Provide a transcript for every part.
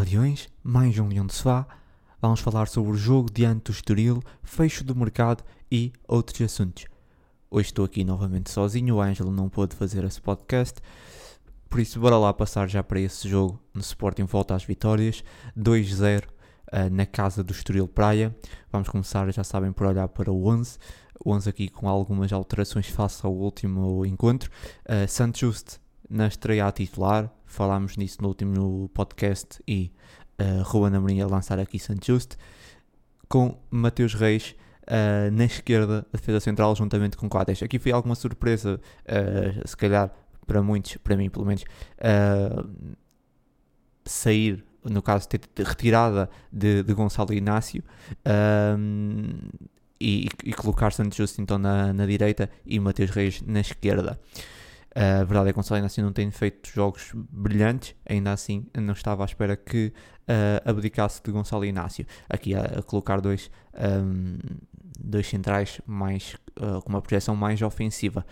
Leões, mais um Leão de Sofá. Vamos falar sobre o jogo diante do Estoril, fecho do mercado e outros assuntos. Hoje estou aqui novamente sozinho, o Ângelo não pôde fazer esse podcast, por isso bora lá passar já para esse jogo no Sporting Volta às Vitórias, 2-0 uh, na casa do Estoril Praia. Vamos começar, já sabem, por olhar para o 11. O 11 aqui com algumas alterações face ao último encontro. Uh, Santos Just na estreia a titular, falámos nisso no último podcast e uh, Ruan Amorim a lançar aqui Santos Just, com Mateus Reis uh, na esquerda, a defesa central, juntamente com Coates. Aqui foi alguma surpresa, uh, se calhar para muitos, para mim pelo menos, uh, sair, no caso, ter retirada de, de Gonçalo Inácio. e, e, colocar Santos Justo então na, na direita e Mateus Reis na esquerda. A verdade é que o Gonçalo Inácio não tem feito jogos brilhantes, ainda assim não estava à espera que uh, abdicasse de Gonçalo Inácio. Aqui a, a colocar dois, um, dois centrais mais, uh, com uma projeção mais ofensiva.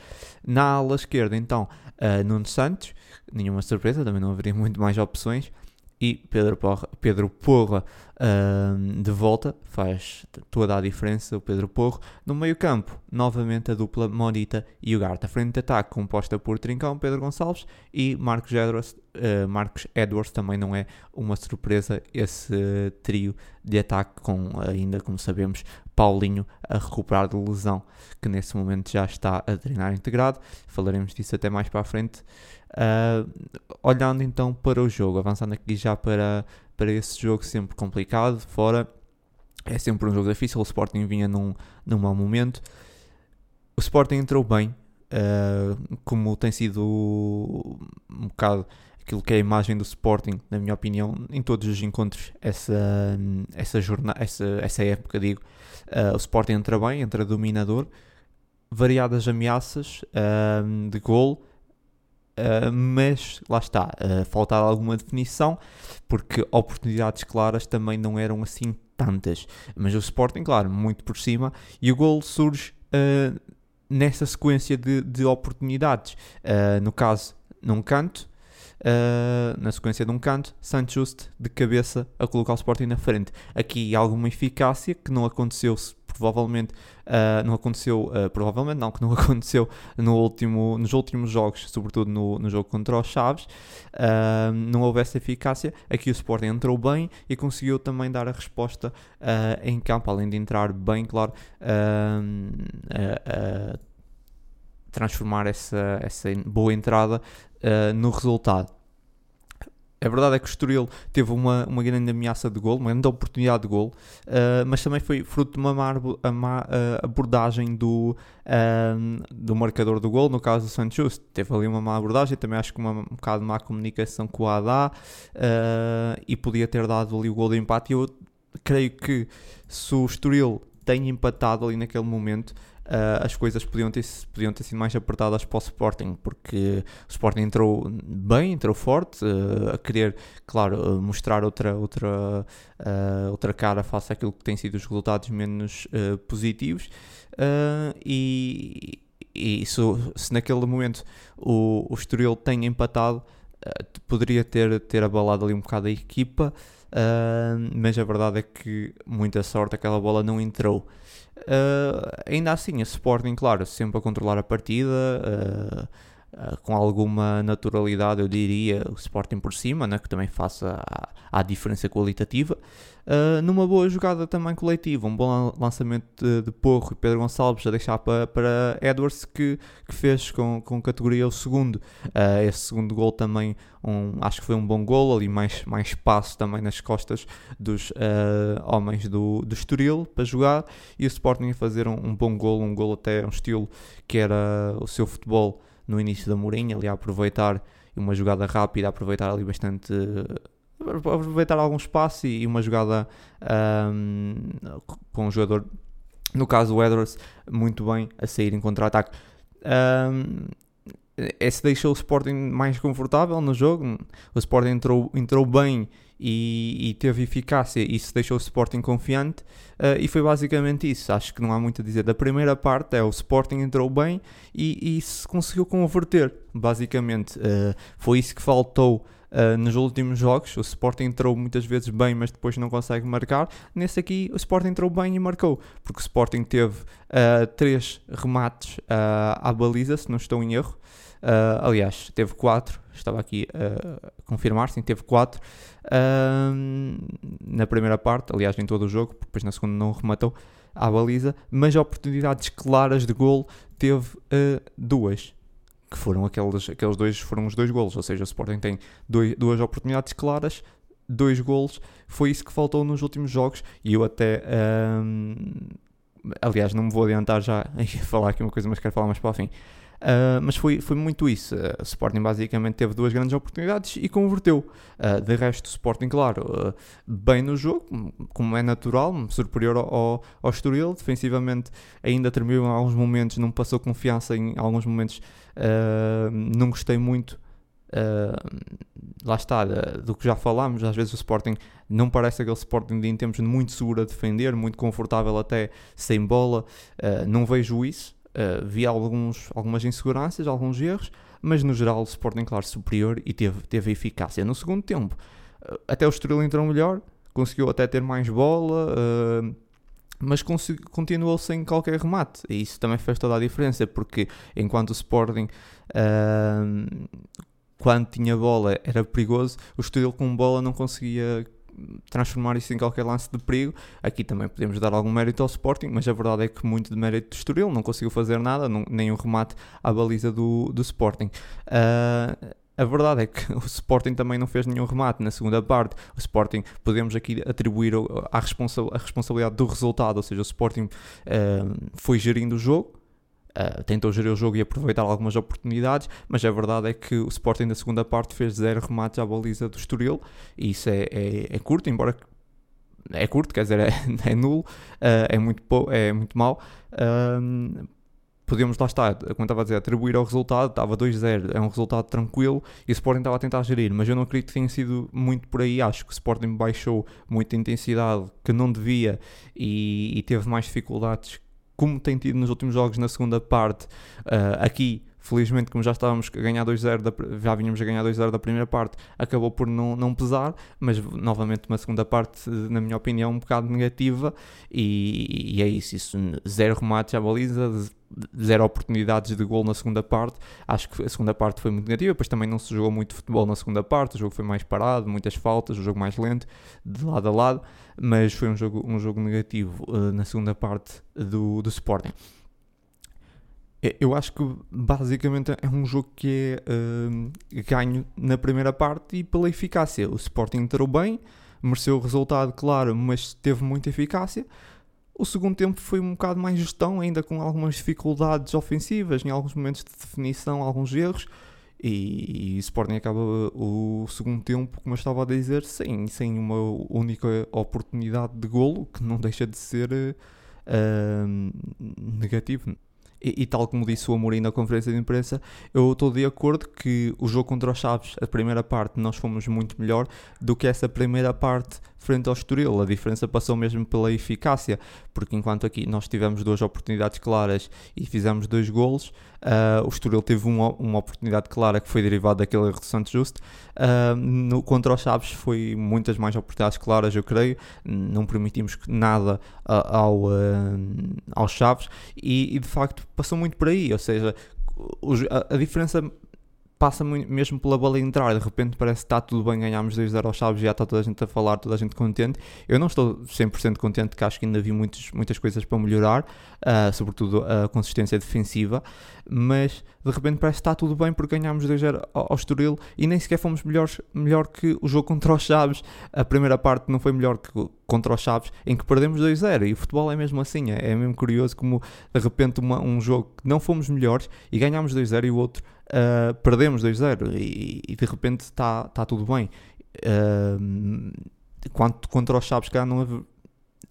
Na ala esquerda, então, uh, Nuno Santos, nenhuma surpresa, também não haveria muito mais opções e Pedro Porra, Pedro Porra uh, de volta faz toda a diferença. O Pedro Porro no meio-campo, novamente a dupla Morita e o Garta. Frente de ataque composta por Trincão, Pedro Gonçalves e Marcos Edwards. Uh, Marcos Edwards também não é uma surpresa esse trio de ataque, com ainda como sabemos Paulinho a recuperar de lesão, que nesse momento já está a treinar integrado. Falaremos disso até mais para a frente. Uh, olhando então para o jogo, avançando aqui já para, para esse jogo sempre complicado, fora, é sempre um jogo difícil, o Sporting vinha num, num mau momento. O Sporting entrou bem, uh, como tem sido um bocado aquilo que é a imagem do Sporting, na minha opinião, em todos os encontros, essa, essa, jornada, essa, essa época, digo, uh, o Sporting entra bem, entra dominador, variadas ameaças uh, de gol, Uh, mas lá está, uh, faltava alguma definição, porque oportunidades claras também não eram assim tantas. Mas o Sporting, claro, muito por cima, e o gol surge uh, nessa sequência de, de oportunidades. no caso, num canto, na sequência de um canto, Santos de cabeça a colocar o Sporting na frente. Aqui alguma eficácia que não aconteceu provavelmente uh, não aconteceu, uh, provavelmente não, que não aconteceu no último, nos últimos jogos, sobretudo no, no jogo contra os Chaves, uh, não houve essa eficácia. Aqui o Sporting entrou bem e conseguiu também dar a resposta em campo, além de entrar bem, claro, transformar essa, essa boa entrada no resultado. A verdade é que o Estoril teve uma, uma grande ameaça de gol, uma grande oportunidade de gol, uh, mas também foi fruto de uma má, má uh, abordagem do, uh, do marcador do gol, no caso do Santos. Teve ali uma má abordagem, também acho que uma, um bocado de má comunicação com o Adá e podia ter dado ali o gol de empate. Eu creio que se o Estoril tem empatado ali naquele momento, uh, as coisas podiam ter, podiam ter sido mais apertadas para o Sporting, porque o Sporting entrou bem, entrou forte, uh, a querer, claro, uh, mostrar outra, outra, outra cara face àquilo que têm sido os resultados menos positivos. e, e se, se, naquele momento o, o Estoril tem empatado, poderia ter, ter abalado ali um bocado a equipa. Uh, mas a verdade é que muita sorte aquela bola não entrou. Uh, ainda assim, a Sporting, claro, sempre a controlar a partida, uh, uh, com alguma naturalidade, eu diria, o Sporting por cima, né, que também faça a, a diferença qualitativa. Uh, numa boa jogada também coletiva, um bom lançamento de, de Porro e Pedro Gonçalves a deixar para, para Edwards que, que fez com, com categoria o segundo. Uh, esse segundo gol também um, acho que foi um bom gol, ali mais, mais espaço também nas costas dos uh, homens do, do Estoril para jogar e o Sporting a fazer um, um bom gol, um gol até um estilo que era o seu futebol no início da Mourinho, ali a aproveitar uma jogada rápida, a aproveitar ali bastante aproveitar algum espaço e, uma jogada um, com um jogador, no caso o Edwards, muito bem a sair em contra-ataque. Um, esse deixou o Sporting mais confortável no jogo. O Sporting entrou, entrou bem e, e teve eficácia isso deixou o Sporting confiante uh, e foi basicamente isso. Acho que não há muito a dizer. Da primeira parte é o Sporting entrou bem e, e se conseguiu converter, basicamente. Uh, foi isso que faltou Uh, nos últimos jogos, o Sporting entrou muitas vezes bem, mas depois não consegue marcar. Nesse aqui, o Sporting entrou bem e marcou, porque o Sporting teve uh, três remates uh, à baliza, se não estou em erro. aliás, teve quatro, estava aqui a confirmar, sim, teve quatro na primeira parte, aliás, em todo o jogo, porque depois na segunda não rematou à baliza, mas oportunidades claras de gol teve duas que foram aqueles, aqueles dois, foram os dois golos, ou seja, o Sporting tem dois, duas oportunidades claras, dois golos, foi isso que faltou nos últimos jogos, e eu até, aliás, não me vou adiantar já a falar aqui uma coisa, mas quero falar mais para o fim, Uh, mas foi, foi muito isso. Uh, Sporting basicamente teve duas grandes oportunidades e converteu. Uh, de resto, o Sporting, claro, bem no jogo, como é natural, superior ao, ao Estoril. Defensivamente ainda tremeu em alguns momentos, não passou confiança em alguns momentos. não gostei muito. lá está, do que já falámos, às vezes o Sporting não parece aquele Sporting de em tempos muito seguro a defender, muito confortável até sem bola, não vejo isso, Uh, vi alguns, algumas inseguranças, alguns erros, mas no geral o Sporting, claro, superior e teve, teve eficácia. No segundo tempo, uh, até o Estoril entrou melhor, conseguiu até ter mais bola, uh, mas continuou sem qualquer remate. E isso também fez toda a diferença, porque enquanto o Sporting, quando tinha bola, era perigoso, o Estoril com bola não conseguia transformar isso em qualquer lance de perigo. Aqui também podemos dar algum mérito ao Sporting, mas a verdade é que muito de mérito do Estoril, não conseguiu fazer nada, não, nem um remate à baliza do, do Sporting. Uh, a verdade é que o Sporting também não fez nenhum remate na segunda parte. O Sporting, podemos aqui atribuir a, responsa a responsabilidade do resultado, ou seja, o Sporting uh, foi gerindo o jogo, Uh, tentou gerir o jogo e aproveitar algumas oportunidades, mas a verdade é que o Sporting na segunda parte fez zero remates à baliza do Estoril e isso é, é, é curto, embora é curto, quer dizer, é, é nulo, uh, é, muito é muito mau. Uh, podemos lá estar, como estava a dizer, atribuir ao resultado, estava 2-0, é um resultado tranquilo e o Sporting estava a tentar gerir, mas eu não acredito que tenha sido muito por aí. Acho que o Sporting baixou muita intensidade que não devia e, e teve mais dificuldades como tem tido nos últimos jogos na segunda parte, uh, aqui, felizmente, como já estávamos a ganhar 2-0, já vínhamos a ganhar 2-0 da primeira parte, acabou por não, não pesar, mas novamente uma segunda parte, na minha opinião, um bocado negativa, e, e é isso, isso, zero remates à baliza, zero oportunidades de gol na segunda parte. Acho que a segunda parte foi muito negativa, depois também não se jogou muito futebol na segunda parte, o jogo foi mais parado, muitas faltas, o jogo mais lento, de lado a lado, mas foi um jogo, um jogo negativo uh, na segunda parte do, do Sporting. Eu acho que basicamente é um jogo que é uh, ganho na primeira parte e pela eficácia. O Sporting entrou bem, mereceu o resultado, claro, mas teve muita eficácia. O segundo tempo foi um bocado mais gestão, ainda com algumas dificuldades ofensivas, em alguns momentos de definição, alguns erros. E o Sporting acaba o segundo tempo, como eu estava a dizer, sem, sem uma única oportunidade de golo, que não deixa de ser uh, negativo. E, e, tal como disse o Amorim na conferência de imprensa, eu estou de acordo que o jogo contra os Chaves, a primeira parte, nós fomos muito melhor do que essa primeira parte frente ao Estoril. A diferença passou mesmo pela eficácia, porque enquanto aqui nós tivemos duas oportunidades claras e fizemos dois golos, uh, o Estoril teve uma, uma oportunidade clara que foi derivada daquele erro de Justo. Uh, no, contra os Chaves foi muitas mais oportunidades claras, eu creio. Não permitimos nada uh, ao, aos Chaves e, e, de facto passou muito por aí, ou seja, a diferença passa mesmo pela bola entrar, de repente parece que está tudo bem, ganhámos 2-0 aos Chaves, já está toda a gente a falar, toda a gente contente. Eu não estou 100% contente, que acho que ainda vi muitos, muitas coisas para melhorar, uh, sobretudo a consistência defensiva, mas de repente parece que está tudo bem porque ganhámos 2-0 ao, Estoril e nem sequer fomos melhores, melhor que o jogo contra os Chaves. A primeira parte não foi melhor que contra os Chaves, em que perdemos 2-0 e o futebol é mesmo assim, é, é mesmo curioso como de repente uma, um jogo que não fomos melhores e ganhámos 2-0 e o outro uh, perdemos 2-0 e, e, de repente está tá tudo bem. Uh, quanto contra os Chaves, cá não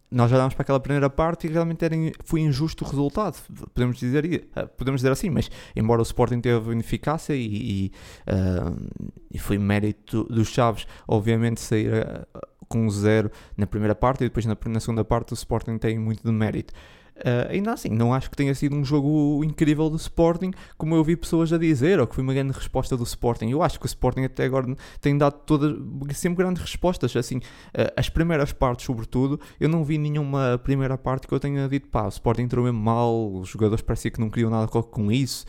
nós olhámos para aquela primeira parte e realmente era, foi injusto o resultado, podemos dizer, eh, podemos dizer assim, mas embora o Sporting teve ineficácia e, e, uh, e foi mérito dos Chaves, obviamente, sair uh, com zero na primeira parte e depois na, na segunda parte o Sporting tem muito de mérito. Uh, ainda assim, não acho que tenha sido um jogo incrível do Sporting, como eu vi pessoas a dizer, ou que foi uma grande resposta do Sporting. Eu acho que o Sporting até agora tem dado todas, sempre grandes respostas. Assim, uh, as primeiras partes, sobretudo, eu não vi nenhuma primeira parte que eu tenha dito, pá, o Sporting entrou mesmo mal, os jogadores parecia que não queriam nada com isso.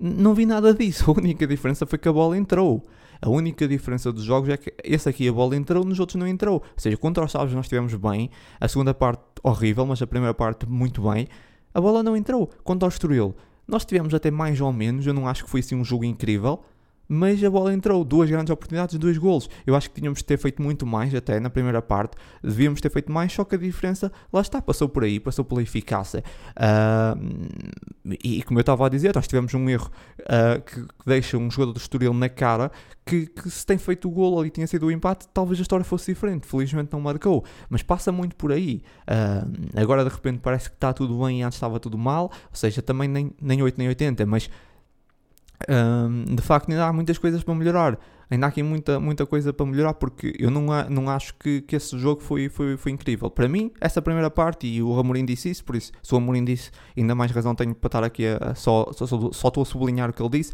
Não vi nada disso. A única diferença foi que a bola entrou. A única diferença dos jogos é que esse aqui a bola entrou, nos outros não entrou. Ou seja, contra os Chaves nós estivemos bem, a segunda parte horrível, mas a primeira parte muito bem. A bola não entrou. Contra o Estoril, nós tivemos até mais ou menos, eu não acho que foi assim um jogo incrível, mas a bola entrou, duas grandes oportunidades, dois golos. Eu acho que tínhamos de ter feito muito mais até na primeira parte, devíamos ter feito mais, só que a diferença, lá está, passou por aí, passou pela eficácia. Uh, e, como eu estava a dizer, nós tivemos um erro uh, que, deixa um jogador do Estoril na cara, que, que, se tem feito o golo ali tinha sido o empate, talvez a história fosse diferente, felizmente não marcou, mas passa muito por aí. Uh, agora de repente parece que está tudo bem e antes estava tudo mal, ou seja, também nem, nem 8 nem 80, mas um, de facto, ainda há muitas coisas para melhorar. Ainda há aqui muita, muita coisa para melhorar, porque eu não, não acho que, que esse jogo foi, foi, foi incrível. Para mim, essa primeira parte, e o Amorim disse isso, por isso, se o Amorim disse, ainda mais razão tenho para estar aqui a, a só, só, só, só estou a sublinhar o que ele disse,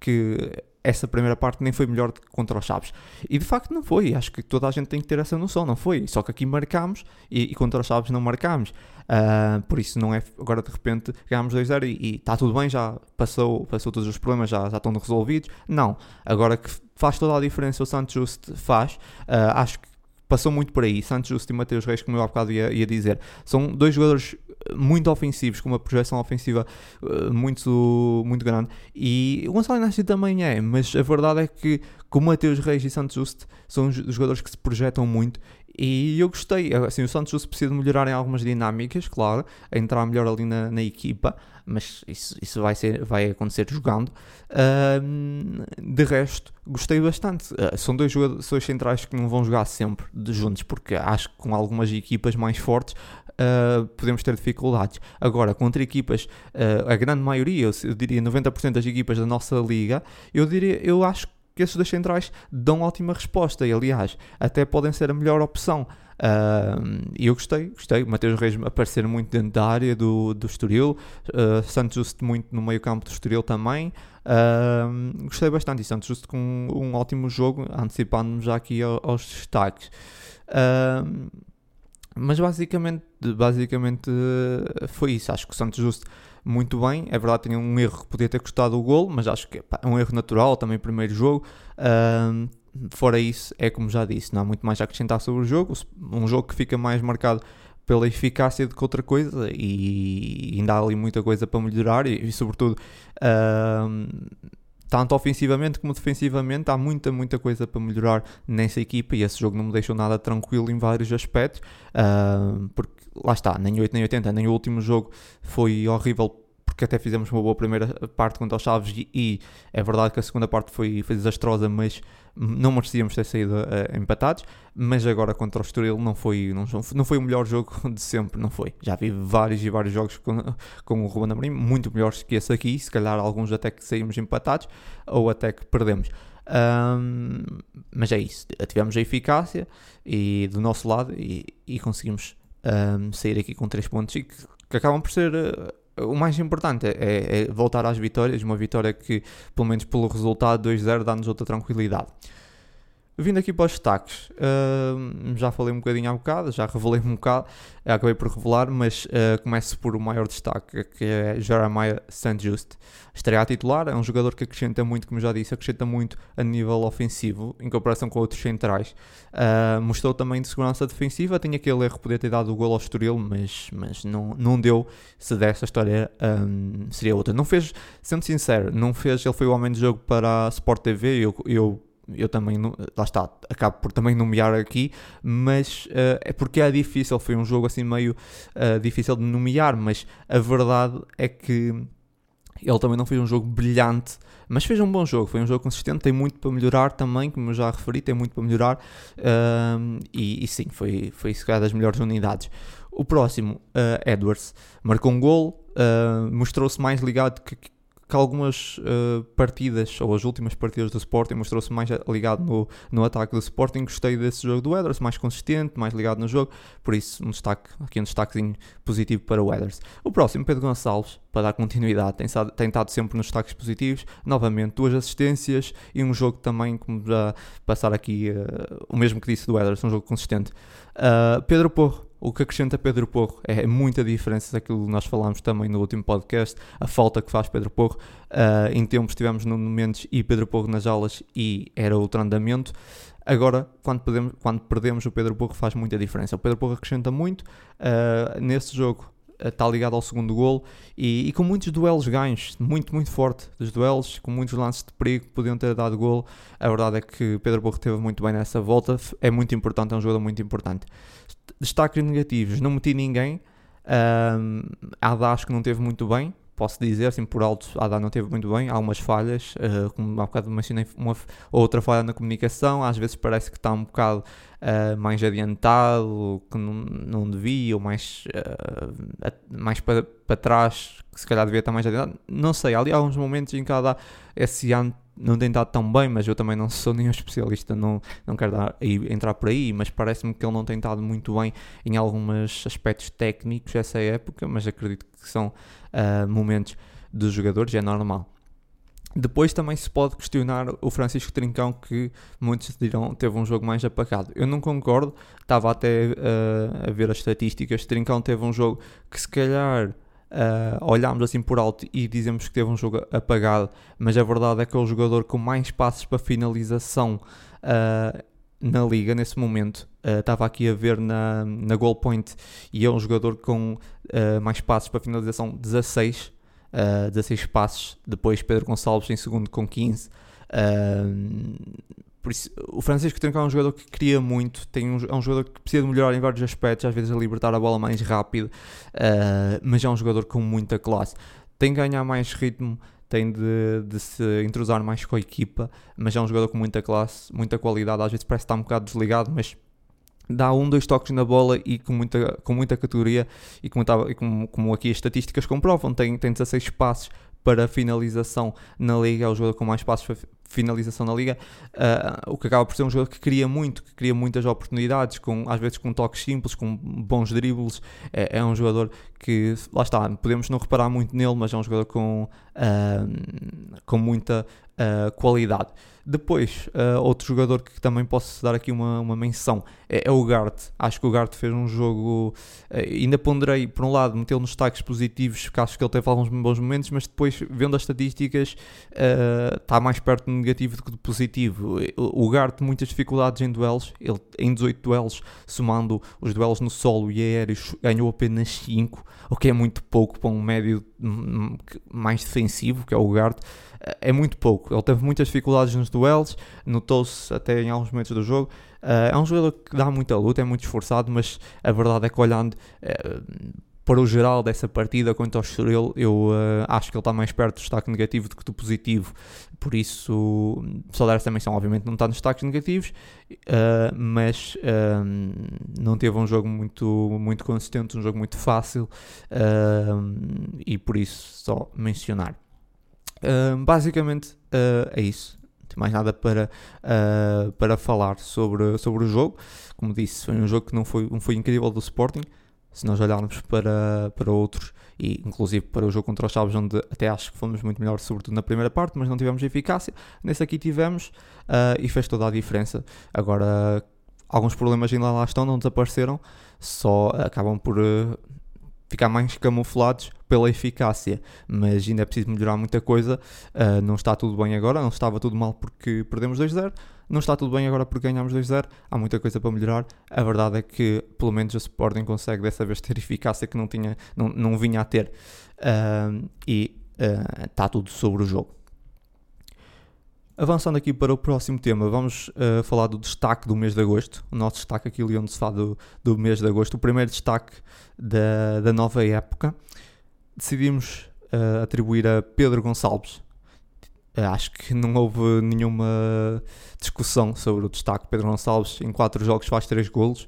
que essa primeira parte nem foi melhor contra os Chaves. E de facto não foi. Acho que toda a gente tem que ter essa noção, não foi. Só que aqui marcámos e, e contra os Chaves não marcámos. Uh, por isso não é agora de repente ganhámos 2-0 e está tudo bem, já passou, passou todos os problemas, já, já estão resolvidos. Não. Agora que faz toda a diferença o Santos Just faz, uh, acho que passou muito por aí. Santos Justo e Mateus Reis, como eu há bocado ia, ia dizer, são dois jogadores muito ofensivos, com uma projeção ofensiva uh, muito, muito grande. E o Gonçalo Inácio também é, mas a verdade é que, como Mateus Reis e Santos Justo, são jogadores que se projetam muito. E eu gostei, assim, o Santos precisa de melhorar em algumas dinâmicas, claro, entrar melhor ali na, na equipa, mas isso, isso vai, ser, vai acontecer jogando. Uh, de resto, gostei bastante. Uh, são dois jogadores centrais que não vão jogar sempre juntos, porque acho que com algumas equipas mais fortes uh, podemos ter dificuldades. Agora, contra equipas, uh, a grande maioria, eu, diria 90% das equipas da nossa liga, eu diria, eu acho que esses dois centrais dão ótima resposta e, aliás, até podem ser a melhor opção. Uh, e eu gostei, gostei. Mateus Reis aparecer muito dentro da área do, do Estoril, uh, Santos Justo muito no meio campo do Estoril também. Uh, gostei bastante. E Santos Justo com um, um ótimo jogo, antecipando-nos já aqui aos destaques. Uh, mas basicamente, basicamente foi isso. Acho que o Santos Justo muito bem. É verdade, tinha um erro que podia ter custado o gol, mas acho que é um erro natural, também primeiro jogo. Uh, fora isso, é como já disse, não há muito mais a acrescentar sobre o jogo. Um jogo que fica mais marcado pela eficácia do que outra coisa e ainda há ali muita coisa para melhorar e, e sobretudo uh, tanto ofensivamente como defensivamente, há muita, muita coisa para melhorar nessa equipa e esse jogo não me deixou nada tranquilo em vários aspectos, uh, porque lá está, nem 8 nem 80, nem o último jogo foi horrível porque até fizemos uma boa primeira parte contra os Chaves e, e é verdade que a segunda parte foi, foi desastrosa, mas não merecíamos ter saído uh, empatados, mas agora contra o Estoril não foi, não, não foi o melhor jogo de sempre, não foi. Já vi vários e vários jogos com, com o Ruben Amorim, muito melhores que esse aqui, se calhar alguns até que saímos empatados ou até que perdemos. Um, mas é isso, tivemos a eficácia e do nosso lado e, e conseguimos um, sair aqui com 3 pontos e que, que acabam por ser uh, o mais importante é, é, voltar às vitórias, uma vitória que, pelo menos pelo resultado 2-0, dá-nos outra tranquilidade. Vindo aqui para os destaques, uh, já falei um bocadinho há bocado, já revelei um bocado, acabei por revelar, mas uh, começo por o maior destaque, que é Jeremiah St. Just. Estreia a titular, é um jogador que acrescenta muito, como já disse, acrescenta muito a nível ofensivo, em comparação com outros centrais. Uh, mostrou também de segurança defensiva, tinha aquele erro, poder ter dado o gol ao Estoril, mas, mas não, não deu, se dessa história um, seria outra. Não fez, sendo sincero, não fez, ele foi o homem de jogo para a Sport TV, eu, eu eu também, lá está, acabo por também nomear aqui, mas uh, é porque é difícil, foi um jogo assim meio uh, difícil de nomear, mas a verdade é que ele também não fez um jogo brilhante, mas fez um bom jogo, foi um jogo consistente, tem muito para melhorar também, como eu já referi, tem muito para melhorar, uh, e, e, sim, foi, foi se calhar das melhores unidades. O próximo, uh, Edwards, marcou um gol, mostrou-se mais ligado que, que algumas uh, partidas, ou as últimas partidas do Sporting, mostrou-se mais ligado no, no ataque do Sporting. Gostei desse jogo do Edwards, mais consistente, mais ligado no jogo, por isso um destaque, aqui um destaquezinho positivo para o Edwards. O próximo, Pedro Gonçalves, para dar continuidade, tem, tem estado sempre nos destaques positivos. Novamente, duas assistências e um jogo também, como já passar aqui, uh, o mesmo que disse do Edwards, um jogo consistente. Uh, Pedro Porro, o que acrescenta Pedro Porro é muita diferença daquilo que nós falámos também no último podcast, a falta que faz Pedro Porro. Uh, em tempos tivemos no Mendes e Pedro Porro nas aulas e era outro andamento. Agora, quando perdemos, quando perdemos o Pedro Porro faz muita diferença. O Pedro Porro acrescenta muito. Uh, nesse jogo está ligado ao segundo gol e, e, com muitos duelos ganhos, muito, muito forte dos duelos, com muitos lances de perigo que podiam ter dado gol. A verdade é que Pedro Borro teve muito bem nessa volta, é muito importante, é um jogador muito importante. Destaques negativos, não meti ninguém. Um, Ada acho que não teve muito bem, posso dizer, assim por alto, a Ada não teve muito bem, há algumas falhas, uh, como há bocado mencionei, uma outra falha na comunicação, às vezes parece que está um bocado uh, mais adiantado, que não, não devia, ou mais, uh, mais para, para trás, que se calhar devia estar mais adiantado, não sei, há ali alguns momentos em que a Ada esse ano não tem estado tão bem, mas eu também não sou nenhum especialista, não, não quero dar, entrar por aí, mas parece-me que ele não tem estado muito bem em alguns aspectos técnicos essa época, mas acredito que são uh, momentos dos jogadores, é normal. Depois também se pode questionar o Francisco Trincão, que muitos dirão teve um jogo mais apagado. Eu não concordo, estava até uh, a ver as estatísticas. Trincão teve um jogo que, se calhar, Uh, assim por alto e dizemos que teve um jogo apagado, mas a verdade é que é o jogador com mais passos para finalização uh, na liga nesse momento. Uh, estava aqui a ver na, na goal point e é um jogador com mais passos para finalização 16, 16 passos. Depois Pedro Gonçalves em segundo com 15. Por isso, o Francisco Trincão é um jogador que cria muito, tem um, é um jogador que precisa de melhorar em vários aspectos, às vezes a libertar a bola mais rápido, uh, mas é um jogador com muita classe. Tem que ganhar mais ritmo, tem de, de, se entrosar mais com a equipa, mas é um jogador com muita classe, muita qualidade, às vezes parece estar um bocado desligado, mas dá um, dois toques na bola e com muita, com muita categoria e como, estava, e como, como aqui as estatísticas comprovam, tem, tem 16 passes para finalização na liga, é o jogador com mais passos finalização na liga, uh, o que acaba por ser um jogador que cria muito, que cria muitas oportunidades, com, às vezes com toques simples, com bons dribles, é, é um jogador que, lá está, podemos não reparar muito nele, mas é um jogador com, uh, com muita uh, qualidade. Depois, outro jogador que também posso dar aqui uma, uma menção é, é o Gart. Acho que o Gart fez um jogo. Ainda ponderei, por um lado, metê-lo nos destaques positivos, porque acho que ele teve alguns bons momentos, mas depois, vendo as estatísticas, está mais perto negativo do que do positivo. O, o Gart, muitas dificuldades em duelos. Ele, em 18 duelos, somando os duelos no solo e aéreos, ganhou apenas 5, o que é muito pouco para um médio hum, mais defensivo, que é o Gart é muito pouco. Ele teve muitas dificuldades nos duelos, notou-se até em alguns momentos do jogo. Uh, é um jogador que dá muita luta, é muito esforçado, mas a verdade é que olhando uh, para o geral dessa partida quanto ao Estoril, eu uh, acho que ele está mais perto do destaque negativo do que do positivo. Por isso, só dar essa menção, obviamente não está nos destaques negativos, mas não teve um jogo muito, muito consistente, um jogo muito fácil, e por isso só mencionar basicamente uh, é isso. Mais nada para, uh, para falar sobre, sobre o jogo. Como disse, foi um jogo que não foi, não foi incrível do Sporting. Se nós olharmos para, para outros, e inclusive para o jogo contra os Chaves, onde até acho que fomos muito melhor, sobretudo na primeira parte, mas não tivemos eficácia. Nesse aqui tivemos uh, e fez toda a diferença. Agora, alguns problemas ainda lá estão, não desapareceram, só acabam por ficar mais camuflados pela eficácia, mas ainda é preciso melhorar muita coisa. Uh, não está tudo bem agora, não estava tudo mal porque perdemos 2-0, não está tudo bem agora porque ganhamos 2-0. Há muita coisa para melhorar. A verdade é que, pelo menos, a Sporting consegue dessa vez ter eficácia que não, tinha, não, não vinha a ter, uh, e uh, está tudo sobre o jogo. Avançando aqui para o próximo tema, vamos uh, falar do destaque do mês de agosto. O nosso destaque aqui onde se fala do, do mês de agosto, o primeiro destaque da, da nova época. Decidimos uh, atribuir a Pedro Gonçalves. Uh, acho que não houve nenhuma discussão sobre o destaque. Pedro Gonçalves, em 4 jogos, faz 3 golos.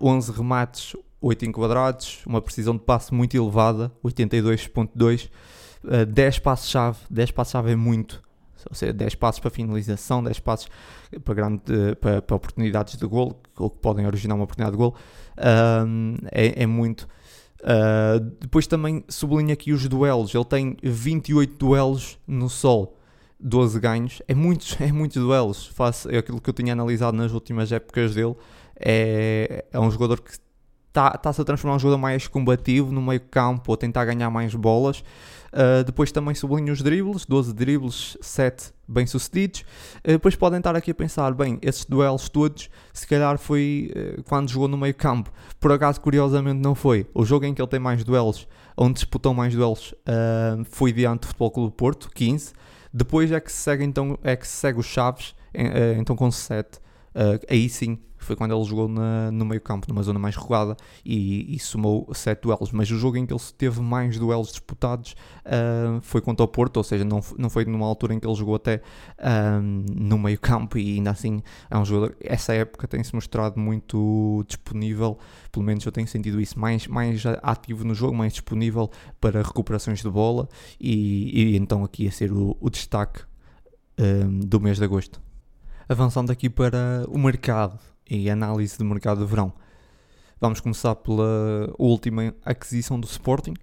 11 remates, 8 enquadrados, uma precisão de passe muito elevada, 82.2, uh, 10 passos-chave, 10 passos-chave é muito, ou seja, 10 passos para finalização, 10 passos para, grande, para, para oportunidades de gol, ou que podem originar uma oportunidade de gol, um, é, é, muito. Uh, depois também sublinho aqui os duelos, ele tem 28 duelos no sol, 12 ganhos, é muitos, é muitos duelos, face aquilo que eu tinha analisado nas últimas épocas dele, é, é um jogador que está-se tá a transformar um jogador mais combativo no meio campo, ou tentar ganhar mais bolas. Uh, depois também sublinho os dribles, 12 dribles, 7 bem-sucedidos. Uh, depois podem estar aqui a pensar, bem, esses duelos todos, se calhar foi uh, quando jogou no meio campo. Por acaso, curiosamente, não foi. O jogo em que ele tem mais duelos, onde disputou mais duelos, foi diante do Futebol Clube do Porto, 15. Depois é que se segue, então, é que se segue os Chaves, então com 7. aí sim foi quando ele jogou na, no meio campo, numa zona mais recuada, e, e, somou 7 duelos. Mas o jogo em que ele teve mais duelos disputados uh, foi contra o Porto, ou seja, não, não foi numa altura em que ele jogou até uh, no meio campo, e ainda assim é um jogador. Essa época tem-se mostrado muito disponível, pelo menos eu tenho sentido isso, mais, mais ativo no jogo, mais disponível para recuperações de bola, e, e então aqui a ser o, o destaque um, do mês de agosto. Avançando aqui para o mercado e análise de mercado de verão. Vamos começar pela última aquisição do Sporting,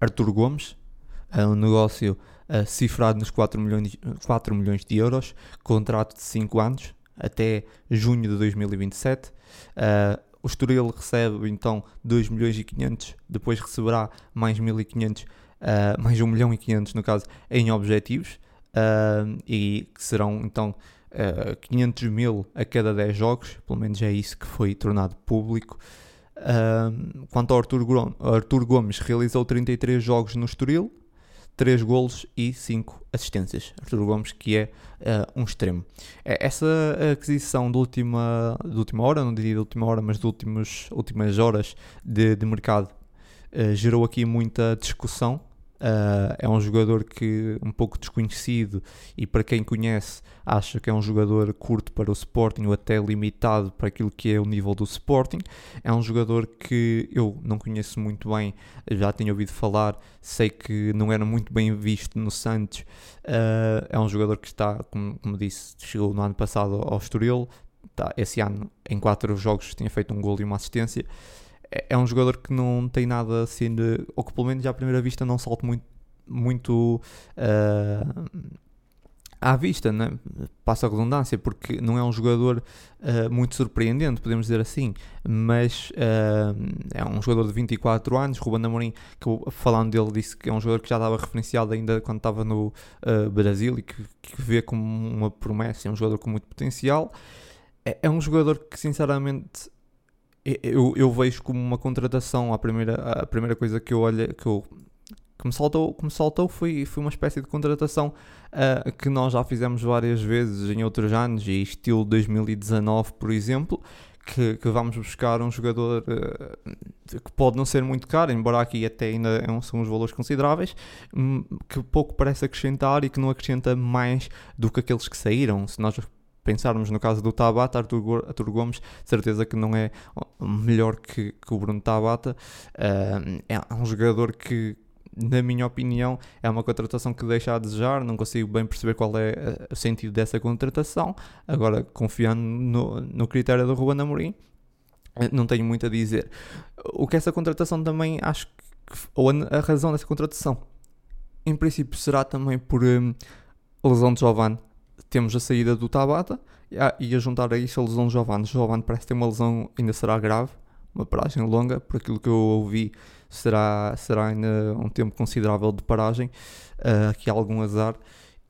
Artur Gomes, é um negócio uh, cifrado nos 4 milhões, 4 milhões de euros, contrato de 5 anos, até junho de 2027. Uh, eh, o Estoril recebe então 2 milhões e 500, depois receberá mais 1.500, uh, eh, mais 1 milhão e 500 no caso, em objetivos, uh, e que serão então uh, eh, 500 mil a cada 10 jogos, pelo menos é isso que foi tornado público. Uh, quanto ao Arthur, Arthur Gomes, realizou 33 jogos no Estoril, 3 golos e 5 assistências. Arthur Gomes, que é uh, um extremo. Essa aquisição de última, de última hora, não diria de última hora, mas últimos, últimas horas de, de mercado, uh, gerou aqui muita discussão Uh, é um jogador que um pouco desconhecido e para quem conhece acha que é um jogador curto para o Sporting ou até limitado para aquilo que é o nível do Sporting. É um jogador que eu não conheço muito bem, já tenho ouvido falar, sei que não era muito bem visto no Santos. Uh, é um jogador que está, como, como disse, chegou no ano passado ao Estoril. Tá, esse ano, em quatro jogos, tinha feito um gol e uma assistência. É, é um jogador que não tem nada assim de. ou que pelo menos à primeira vista não salta muito. muito uh, à vista, né? passa a redundância, porque não é um jogador uh, muito surpreendente, podemos dizer assim, mas uh, é um jogador de 24 anos. Ruben Amorim, que falando dele, disse que é um jogador que já estava referenciado ainda quando estava no Brasil e que, que vê como uma promessa, é um jogador com muito potencial. É, é um jogador que, sinceramente, eu, eu vejo como uma contratação. A primeira, a primeira coisa que eu olho, que, eu, que, me, saltou, que me saltou foi, foi uma espécie de contratação uh, que nós já fizemos várias vezes em outros anos, e estilo 2019, por exemplo. Que, que, vamos buscar um jogador uh, que pode não ser muito caro, embora aqui até ainda é são os valores consideráveis, um, que pouco parece acrescentar e que não acrescenta mais do que aqueles que saíram. Se nós pensarmos no caso do Tabata, Arthur, Arthur Gomes, certeza que não é melhor que, que o Bruno Tabata. Uh, é um jogador que, na minha opinião, é uma contratação que deixa a desejar. Não consigo bem perceber qual é ah, o sentido dessa contratação. Agora, confiando no, no critério do Ruben Amorim, não tenho muito a dizer. O que essa contratação também acho que, ou a, a razão dessa contratação, em princípio, será também por um, lesão de Giovanni temos a saída do Tabata e a juntar a isso a lesão de Giovanni. Giovanni parece ter uma lesão, ainda será grave, uma paragem longa, por aquilo que eu ouvi, será, será ainda um tempo considerável de paragem, uh, aqui há algum azar,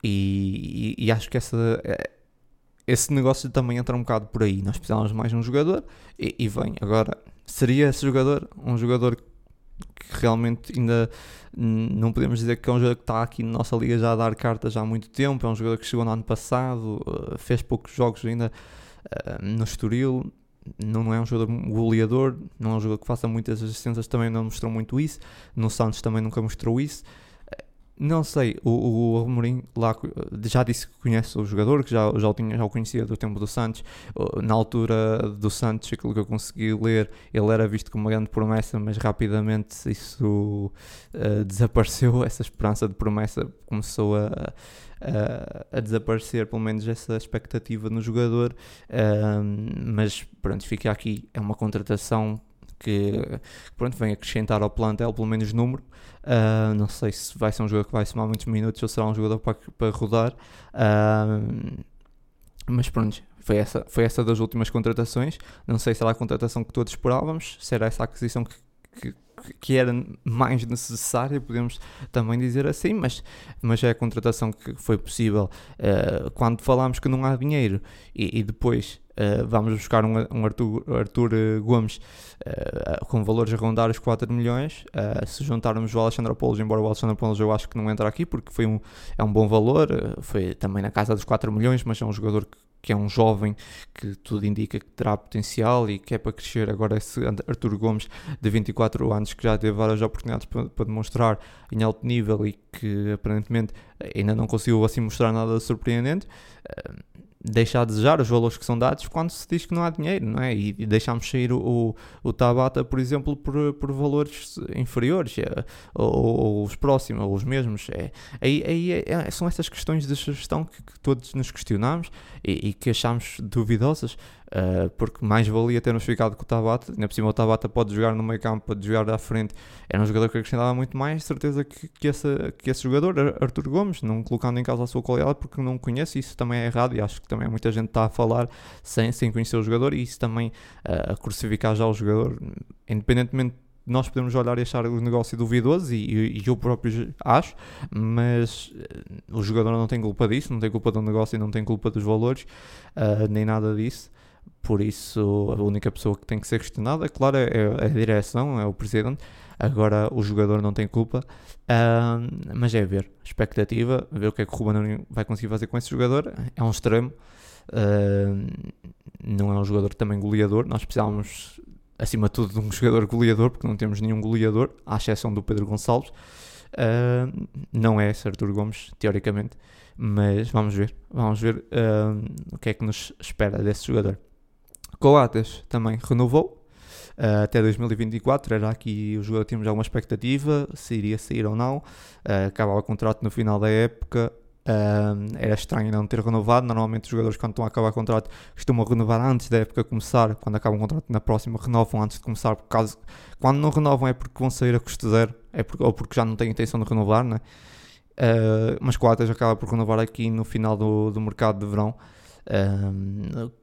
e, e, e acho que essa, eh, esse negócio também entra um bocado por aí. Nós precisamos mais um jogador e, e vem. Agora, seria esse jogador um jogador que realmente ainda não podemos dizer que é um jogador que está aqui na nossa liga já a dar cartas há muito tempo. É um jogador que chegou no ano passado, eh, fez poucos jogos ainda uh, no Estoril. Não é um jogador goleador, não é um jogador que faça muitas assistências, também não mostrou muito isso. No Santos também nunca mostrou isso. Não sei, o, o Amorim lá já disse que conhece o jogador, que já, já, o, tinha, já o conhecia do tempo do Santos. Na altura do Santos, aquilo que eu consegui ler, ele era visto como uma grande promessa, mas rapidamente isso uh, desapareceu. Essa esperança de promessa começou a, a, a desaparecer, pelo menos essa expectativa no jogador. Uh, mas pronto, fica aqui. É uma contratação que pronto, vem acrescentar ao plantel pelo menos número. Uh, não sei se vai ser um jogador que vai somar muitos minutos ou será um jogador para, para rodar. Uh, mas pronto, foi essa, foi essa das últimas contratações. Não sei se era a contratação que todos esperávamos, se era essa aquisição que, que, que era mais necessária, podemos também dizer assim, mas, mas é a contratação que foi possível uh, quando falámos que não há dinheiro e, e depois Uh, vamos buscar um, um Arthur, Arthur Gomes uh, com valores a rondar os 4 milhões. Se juntarmos o Alexandre Poulos, embora o Alexandre Poulos eu acho que não entra aqui porque foi um, é um bom valor, foi também na casa dos 4 milhões, mas é um jogador que, que é um jovem que tudo indica que terá potencial e que é para crescer. Agora, esse Arthur Gomes de 24 anos que já teve várias oportunidades para, para demonstrar em alto nível e que aparentemente ainda não conseguiu assim mostrar nada surpreendente deixa a desejar os valores que são dados quando se diz que não há dinheiro, não é? E, e deixamos sair o, o, o, Tabata, por exemplo, por, por valores inferiores, é, ou, ou, os próximos, ou os mesmos. É, aí aí é, é, são essas questões de gestão que, que todos nos questionamos e, e que achamos duvidosas. Uh, porque mais valia termos ficado com o Tabata, ainda por cima o Tabata pode jogar no meio campo, pode jogar à frente, era um jogador que acrescentava muito mais, certeza que, que, esse, que esse jogador, Arthur Gomes, não colocando em causa a sua qualidade porque não conhece, isso também é errado e acho que também muita gente está a falar sem, sem conhecer o jogador e isso também uh, a crucificar já o jogador, independentemente nós podemos olhar e achar o negócio duvidoso, e, e, eu próprio acho, mas uh, o jogador não tem culpa disso, não tem culpa do negócio e não tem culpa dos valores, uh, nem nada disso. Por isso, a única pessoa que tem que ser questionada, claro, é, é a direção, é o presidente. Agora, o jogador não tem culpa, uh, mas é ver. Expectativa, ver o que é que o Ruben vai conseguir fazer com esse jogador. É um extremo, uh, não é um jogador também goleador. Nós precisávamos, acima de tudo, de um jogador goleador, porque não temos nenhum goleador, à exceção do Pedro Gonçalves. Uh, não é esse Arthur Gomes, teoricamente, mas vamos ver, vamos ver o que é que nos espera desse jogador. Coates também renovou uh, até 2024. Era aqui o jogador tínhamos alguma expectativa se iria sair ou não. Uh, acabava o contrato no final da época. Uh, era estranho não ter renovado. Normalmente os jogadores, quando estão a acabar o contrato, costumam renovar antes da época começar. Quando acabam o contrato na próxima, renovam antes de começar. Por caso, quando não renovam é porque vão sair a custo zero é porque, ou porque já não têm intenção de renovar. Né? Uh, mas Coates acaba por renovar aqui no final do, do mercado de verão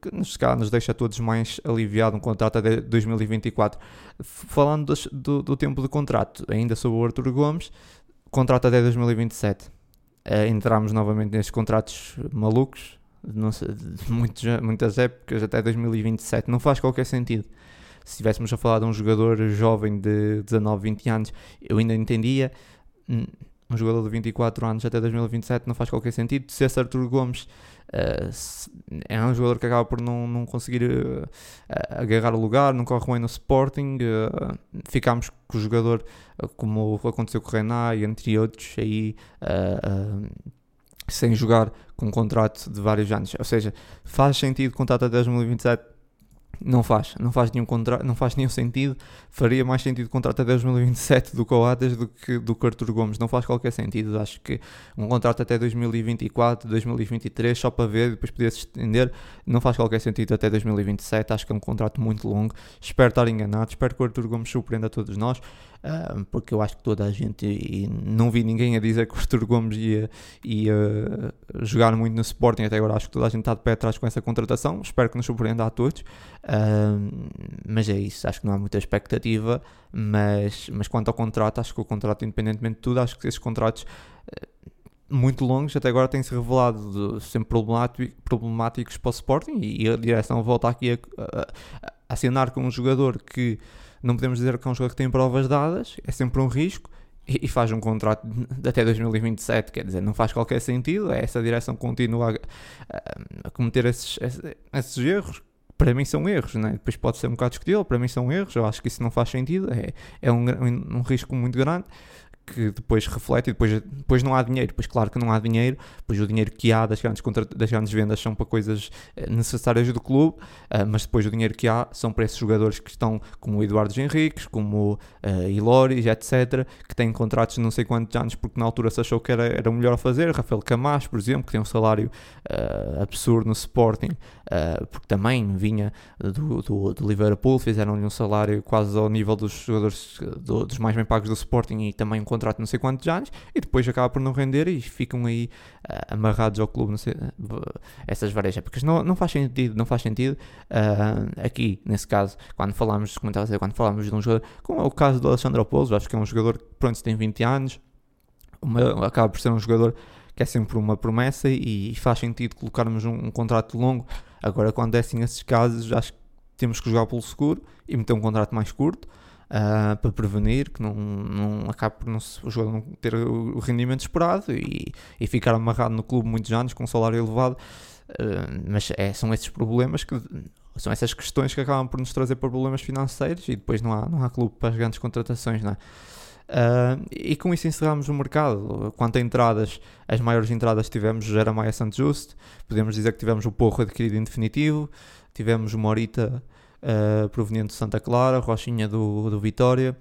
que nos, nos deixa todos mais aliviados um contrato até 2024. Falando dos, do, do, tempo de contrato, ainda sobre o Arthur Gomes, contrato até 2027. Uh, ah, entramos novamente nestes contratos malucos, sei, de muitos, muitas épocas, até 2027. Não faz qualquer sentido. Se estivéssemos a falar de um jogador jovem de 19, 20 anos, eu ainda entendia. Um jogador de 24 anos até 2027 não faz qualquer sentido. Se esse Arthur Gomes Uh, é um jogador que acaba por não, não conseguir uh, agarrar o lugar, não corre bem no Sporting. Uh, ficámos com o jogador, como aconteceu com o Renan e entre outros, aí sem jogar com um contrato de vários anos. Ou seja, faz sentido contrato até 2027 não faz, não faz nenhum contrato, não faz nenhum sentido. Faria mais sentido contrato até 2027 do Coates do que do que Arthur Gomes. Não faz qualquer sentido. Acho que um contrato até 2024, 2023, só para ver, depois poder se estender, não faz qualquer sentido até 2027. Acho que é um contrato muito longo. Espero estar enganado. Espero que o Arthur Gomes surpreenda a todos nós porque eu acho que toda a gente, e não vi ninguém a dizer que o Artur Gomes ia, ia jogar muito no Sporting, até agora acho que toda a gente está de pé atrás com essa contratação, espero que nos surpreenda a todos, mas é isso, acho que não há muita expectativa, mas, mas quanto ao contrato, acho que o contrato, independentemente de tudo, acho que esses contratos eh, muito longos, até agora têm-se revelado sempre problemáticos para o Sporting e a direção volta aqui a, a, a assinar com um jogador que não podemos dizer que é um jogador que tem provas dadas, é sempre um risco e, faz um contrato de até 2027, quer dizer, não faz qualquer sentido, é essa direção continua a, a cometer esses, esses, erros. Para mim são erros, né? depois pode ser um bocado discutível, para mim são erros, eu acho que isso não faz sentido, é, é um, um risco muito grande que depois reflete e depois, depois não há dinheiro. Depois, claro que não há dinheiro, pois o dinheiro que há das grandes, das grandes vendas são para coisas eh, necessárias do clube, uh, mas depois o dinheiro que há são para esses jogadores que estão, como o Eduardo Henriques, como uh, Iloris, etc., que têm contratos de não sei quantos anos, porque na altura se achou que era, era melhor fazer. Rafael Camacho, por exemplo, que tem um salário uh, absurdo no Sporting, uh, porque também vinha do, do, do Liverpool, fizeram-lhe um salário quase ao nível dos jogadores do, dos mais bem pagos do Sporting e também um contrato de não sei quantos anos, e depois acaba por não render e ficam aí uh, amarrados ao clube sei, essas várias épocas. Não, não faz sentido, não faz sentido aqui, nesse caso, quando falamos, como estava a dizer, quando falamos de um jogador, como é o caso do Alexandre Poulos, acho que é um jogador que pronto, tem 20 anos, uma, acaba por ser um jogador que é sempre uma promessa e, e faz sentido colocarmos um, um, contrato longo. Agora, quando é assim esses casos, acho que temos que jogar pelo seguro e meter um contrato mais curto uh, para prevenir que não, não acabe por não, o jogador não ter o rendimento esperado e, e ficar amarrado no clube muitos anos com um salário elevado. Uh, mas é, são esses problemas que são essas questões que acabam por nos trazer problemas financeiros e depois não há, não há clube para as grandes contratações, não é? Uh, e com isso encerramos o mercado. Quanto a entradas, as maiores entradas tivemos Jeremiah Santos Just, podemos dizer que tivemos o Porro adquirido em definitivo, tivemos o Morita uh, proveniente de Santa Clara, Rochinha do, do Vitória,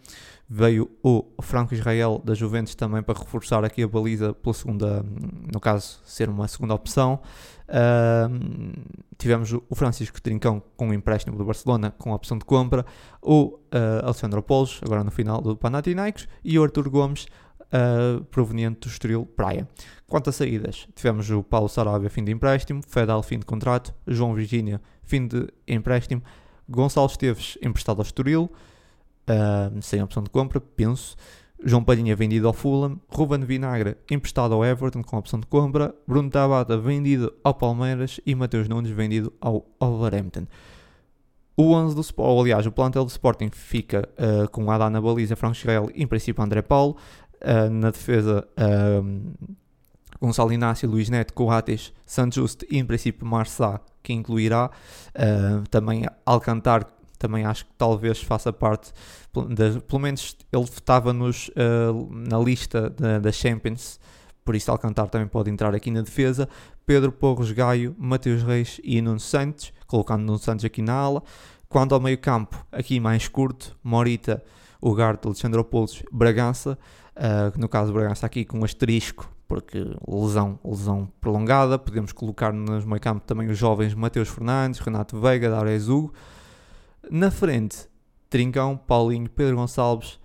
veio o Franco Israel da Juventus também para reforçar aqui a baliza pela segunda, no caso, ser uma segunda opção. Uh, tivemos o Francisco Trincão com o empréstimo do Barcelona com a opção de compra, o uh, Alexandre Polos, agora no final do Panathinaikos, e o Arthur Gomes, uh, proveniente do Estoril Praia. Quanto a saídas, tivemos o Paulo Sarabia, fim de empréstimo, Fedal, fim de contrato, João Virgínia, fim de empréstimo, Gonçalo Esteves, emprestado ao Estoril, sem opção de compra, penso, João Palhinha vendido ao Fulham, Ruben Vinagre emprestado ao Everton com opção de compra, Bruno Tabata vendido ao Palmeiras. E Mateus Nunes vendido ao Wolverhampton. O 11 do Sporting, aliás, o plantel do Sporting fica uh, com Adá na baliza, Franco Israel em princípio André Paulo, uh, na defesa uh, Gonçalo Inácio, Luís Neto, Coates, Santos Just e em princípio Marçá, que incluirá uh, também Alcantar também acho que talvez faça parte, de, pelo menos ele estava-nos uh, na lista da, Champions, por isso Alcantar também pode entrar aqui na defesa. Pedro Porros Gaio, Mateus Reis e Nuno Santos, colocando Nuno Santos aqui na ala. Quando ao meio campo, aqui mais curto, Morita, Ugarte, Alexandropoulos, Bragança, uh, no caso Bragança aqui com um asterisco, porque lesão, lesão prolongada. Podemos colocar no meio campo também os jovens Mateus Fernandes, Renato Veiga, Dares Hugo. Na frente, Trincão, Paulinho, Pedro Gonçalves,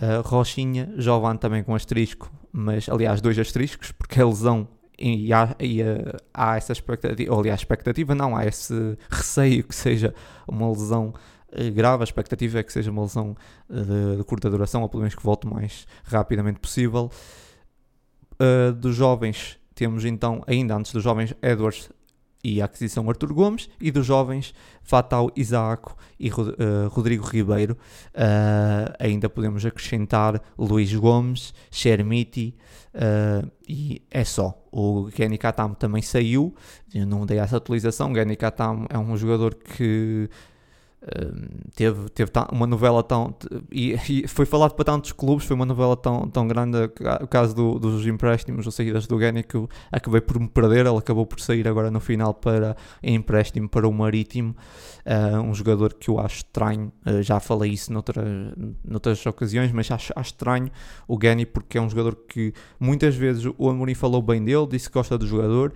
uh, Rochinha, Jovan também com asterisco, mas aliás, dois asteriscos, porque a lesão e há, e, uh, há essa expectativa, ou aliás, expectativa não, há esse receio que seja uma lesão uh, grave, a expectativa é que seja uma lesão de, de, curta duração, ou pelo menos que volte o mais rapidamente possível. Dos jovens, temos então, ainda antes dos jovens, Edwards, e a aquisição Artur Gomes e dos jovens Fatal Isaaco e uh, Rodrigo Ribeiro. Uh, ainda podemos acrescentar Luís Gomes, Chermiti uh, e é só. O Geni Katam também saiu, eu não dei essa atualização. Geni Katam é um jogador que teve, teve uma novela tão. E, e, foi falado para tantos clubes, foi uma novela tão, tão grande. O caso do, dos empréstimos ou saídas do Gani que eu acabei por me perder. Ele acabou por sair agora no final para em empréstimo para o Marítimo. Uh, um jogador que eu acho estranho. Uh, já falei isso noutra, noutras ocasiões, mas acho, acho estranho o Gani porque é um jogador que muitas vezes o Amorim falou bem dele, disse que gosta do jogador.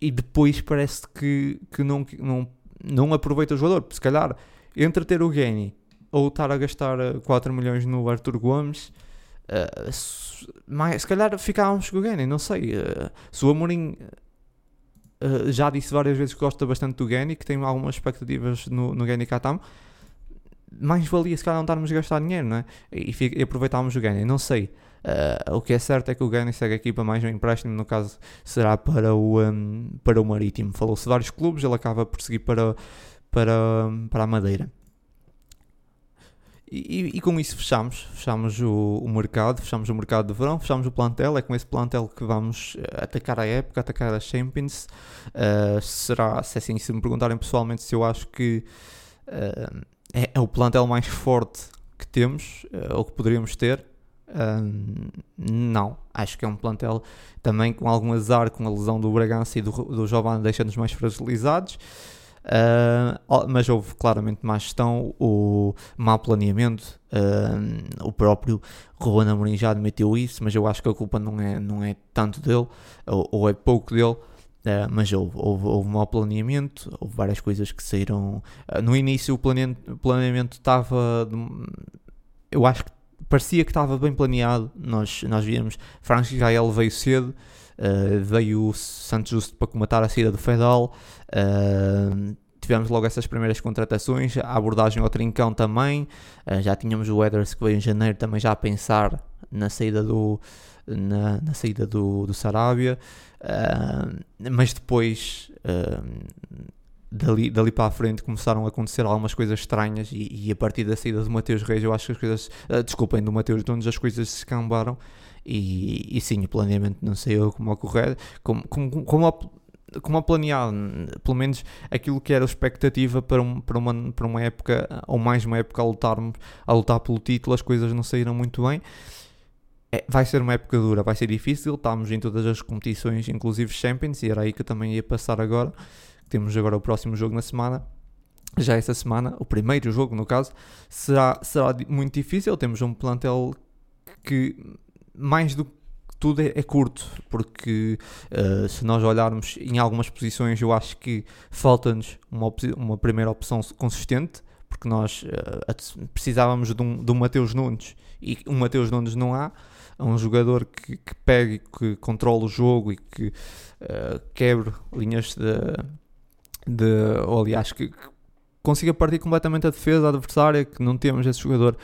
E depois parece que, que não, não não aproveita o jogador. Se calhar, entre ter o Gani ou estar a gastar 4 eh, milhões no Arthur Gomes, uh, se, mais, se calhar ficávamos com o Gani, não sei. Uh, se o Amorim uh, já disse várias vezes que gosta bastante do Gani, que tem algumas expectativas no, no Gani Katam, mais valia se calhar não estarmos a gastar dinheiro, não é? E, e aproveitarmos o Gani, não sei. Uh, o que é certo é que o Gani segue aqui para mais um empréstimo, no caso será para o, um, para o Marítimo. Falou-se vários clubes, ele acaba por seguir para, para, para a Madeira. E, e, com isso fechamos, fechamos o, o, mercado, fechamos o mercado de verão, fechamos o plantel, é com esse plantel que vamos eh, atacar a época, atacar a Champions. Uh, será, se assim se me perguntarem pessoalmente se eu acho que uh, é, é, o plantel mais forte que temos, uh, ou que poderíamos ter, Uh, não, acho que é um plantel também com algum azar com a lesão do Bragança e do, do Giovanni deixando-nos mais fragilizados. Uh, mas houve claramente má gestão, o mau planeamento, uh, o próprio Ruben Amorim já admitiu isso, mas eu acho que a culpa não é, não é tanto dele, ou, ou é pouco dele, uh, mas houve, houve, houve mau planeamento, houve várias coisas que saíram, no início o planeamento estava, eu acho que parecia que estava bem planeado, nós, nós víamos, Francis Gael veio cedo, Uh, veio Santos Justo para comatar a saída do Fedal. Uh, tivemos logo essas primeiras contratações, a abordagem ao Trincão também. Uh, já tínhamos o Eders que veio em janeiro também já a pensar na saída do, na, na saída do, do Sarabia. mas depois dali, dali para a frente começaram a acontecer algumas coisas estranhas e, e a partir da saída do Mateus Reis eu acho que as coisas, uh, desculpem, do Mateus Nunes as coisas se cambaram e, e sim, o planeamento não saiu como ocorrer, como, como, como, como planeado, pelo menos aquilo que era a expectativa para, um, para, uma, para uma época, ou mais uma época a lutarmos, a lutar pelo título, as coisas não saíram muito bem. É, vai ser uma época dura, vai ser difícil, estamos em todas as competições, inclusive Champions, e era aí que eu também ia passar agora. Temos agora o próximo jogo na semana, já essa semana, o primeiro jogo no caso, será, será muito difícil. Temos um plantel que mais do que tudo é, é curto, porque uh, se nós olharmos em algumas posições, eu acho que falta-nos uma, uma primeira opção consistente, porque nós uh, precisávamos de um, de um Mateus Nunes e um Mateus Nunes não há. É um jogador que, que pegue, que controle o jogo e que uh, quebre linhas de, de ou aliás, que, que consiga partir completamente a defesa adversária, que não temos esse jogador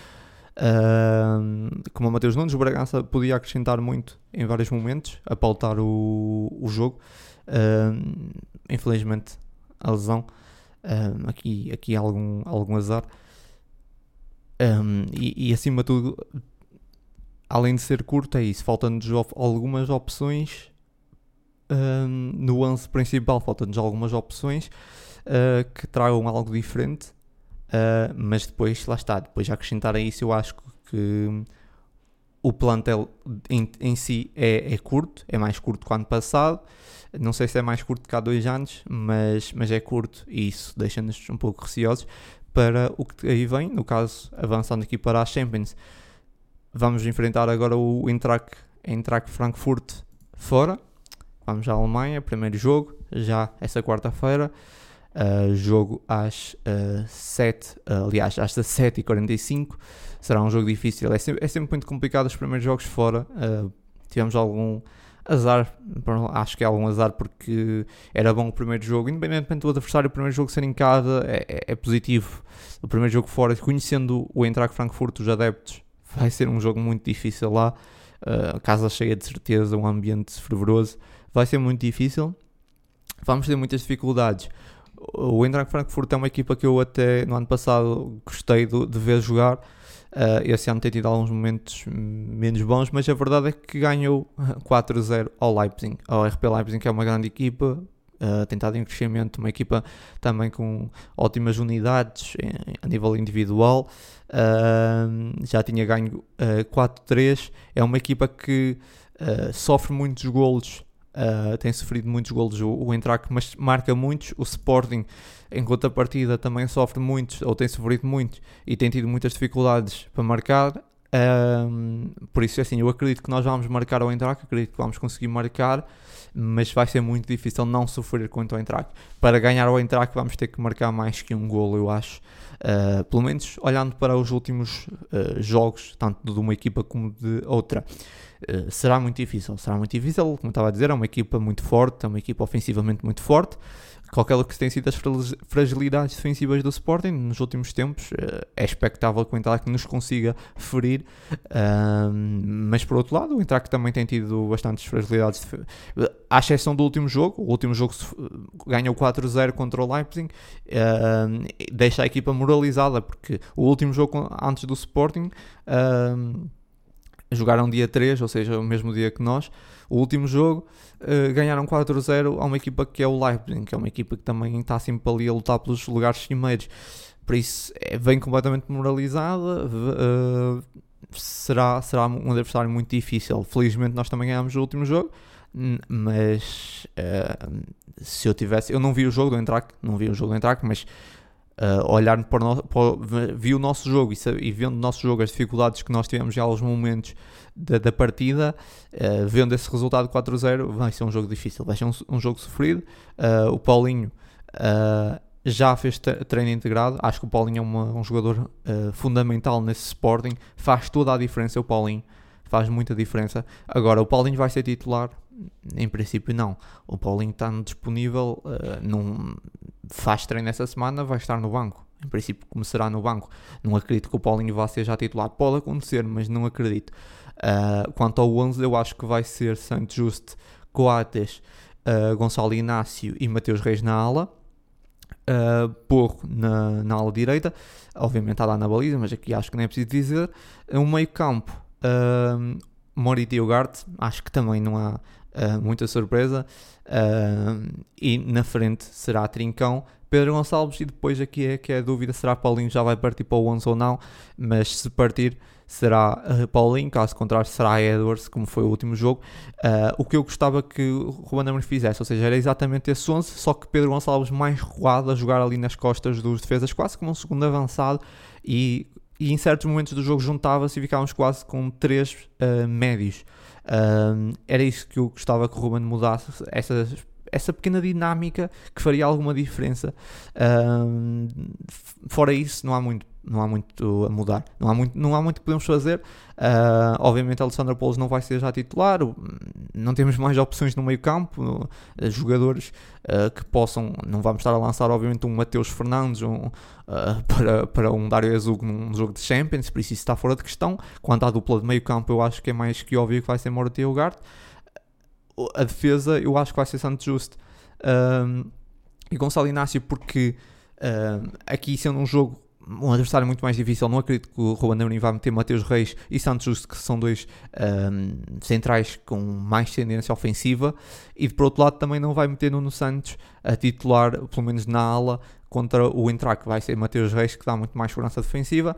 Uh, como o Mateus Nunes, o Bragança podia acrescentar muito em vários momentos a pautar o, o jogo. Uh, infelizmente, a lesão, aqui, aqui há algum, algum azar. Um, e, e, acima de tudo, além de ser curto, é isso. Faltam-nos algumas opções no 11 principal. Faltam-nos algumas opções ah, que tragam algo diferente Uh, mas depois, lá está, depois acrescentar a isso, eu acho que o plantel em, em si é, é, curto, é mais curto que o ano passado. Não sei se é mais curto que há dois anos, mas, mas é curto e isso deixa-nos um pouco receosos para o que aí vem. No caso, avançando aqui para a Champions, vamos enfrentar agora o Eintracht, Eintracht Frankfurt fora. Vamos à Alemanha, primeiro jogo, já essa quarta-feira. Uh, jogo às uh, 7, uh, aliás, às 7h45. Será um jogo difícil. É sempre, é sempre muito complicado os primeiros jogos fora. Uh, tivemos algum azar, acho que é algum azar porque era bom o primeiro jogo, independentemente do adversário, o primeiro jogo ser em casa é, é, é positivo. O primeiro jogo fora, conhecendo o Eintracht Frankfurt, os adeptos, vai ser um jogo muito difícil lá. Uh, casa cheia de certeza, um ambiente fervoroso, vai ser muito difícil. Vamos ter muitas dificuldades o Eintracht Frankfurt é uma equipa que eu até no ano passado gostei de, de ver jogar. Uh, esse ano tem tido alguns momentos menos bons, mas a verdade é que ganhou 4-0 ao Leipzig, ao RP Leipzig, que é uma grande equipa, uh, tem estado em crescimento, uma equipa também com ótimas unidades em, a nível individual. Uh, já tinha ganho uh, 4-3. É uma equipa que sofre muitos golos Uh, tem sofrido muitos golos o, o Eintracht, mas marca muitos. O Sporting, em contrapartida, também sofre muitos, ou tem sofrido muitos, e tem tido muitas dificuldades para marcar. Por isso, assim, eu acredito que nós vamos marcar o Eintracht, acredito que vamos conseguir marcar, mas vai ser muito difícil não sofrer contra o Eintracht. Para ganhar o Eintracht vamos ter que marcar mais que um golo, eu acho. Uh, pelo menos olhando para os últimos uh, jogos, tanto de uma equipa como de outra. Uh, será muito difícil, será muito difícil, como estava a dizer, é uma equipa muito forte, é uma equipa ofensivamente muito forte, qualquer que tem sido as fragilidades defensivas do Sporting nos últimos tempos, eh, é expectável que o Eintracht nos consiga ferir, mas por outro lado, o Eintracht também tem tido bastantes fragilidades, à exceção do último jogo, o último jogo ganhou 4-0 contra o Leipzig, deixa a equipa moralizada, porque o último jogo antes do Sporting jogaram dia 3, ou seja, o mesmo dia que nós, o último jogo, uh, ganharam 4-0 a uma equipa que é o Leipzig, que é uma equipa que também está sempre ali a lutar pelos lugares cimeiros. Por isso, é, vem completamente moralizada, uh, será, será um adversário muito difícil. Felizmente nós também ganhamos o último jogo, mas uh, se eu tivesse, eu não vi o jogo do Entrac, não vi o jogo do Entrac, mas uh, olhar para o, para, vi o nosso jogo e, e vendo o nosso jogo as dificuldades que nós tivemos em alguns momentos da, da partida, uh, vendo esse resultado 4-0, vai ser um jogo difícil, vai ser um, um jogo sofrido. Uh, o Paulinho já fez treino integrado. Acho que o Paulinho é uma, um jogador fundamental nesse Sporting. Faz toda a diferença o Paulinho. Faz muita diferença. Agora, o Paulinho vai ser titular? Em princípio, não. O Paulinho está disponível, uh, num, faz treino essa semana, vai estar no banco. Em princípio, começará no banco. Não acredito que o Paulinho vá ser já titular. Pode acontecer, mas não acredito. Uh, quanto ao 11, eu acho que vai ser Santos Juste, Coates, uh, Gonçalo Inácio e Mateus Reis na ala uh, Porro na, na ala direita, obviamente está lá na baliza, mas aqui acho que nem é preciso dizer. Um meio campo, uh, Morita e acho que também não há uh, muita surpresa. Uh, e na frente será Trincão, Pedro Gonçalves e depois aqui é que é a dúvida, será Paulinho já vai partir para o 11 ou não, mas se partir será uh, Paulinho, caso contrário será Edwards, como foi o último jogo. Uh, o que eu gostava que o Ruben Amorim fizesse, ou seja, era exatamente esse 11, só que Pedro Gonçalves mais recuado a jogar ali nas costas dos defesas, quase como um segundo avançado e, e em certos momentos do jogo juntava-se e ficávamos quase com três uh, médios. era isso que eu gostava que o Ruben mudasse, essa, essa pequena dinâmica que faria alguma diferença. fora isso, não há muito não há muito a mudar, não há muito, não há muito que podemos fazer. Uh, obviamente, Alessandro Poulos não vai ser já titular, não temos mais opções no meio-campo, uh, jogadores uh, que possam. Não vamos estar a lançar, obviamente, um Mateus Fernandes um, para, para um Dário Azul num jogo de Champions, por isso isso está fora de questão. Quanto à dupla de meio-campo, eu acho que é mais que óbvio que vai ser Morata e Ugarte. A defesa, eu acho que vai ser Santos Justo e Gonçalo Inácio, porque aqui sendo um jogo um adversário muito mais difícil. Não acredito que o Ruben Amorim vá meter Mateus Reis e Santos Justo, que são dois um, centrais com mais tendência ofensiva. E por outro lado, também não vai meter Nuno Santos a titular, pelo menos na ala, contra o entrar que vai ser Mateus Reis, que dá muito mais segurança defensiva.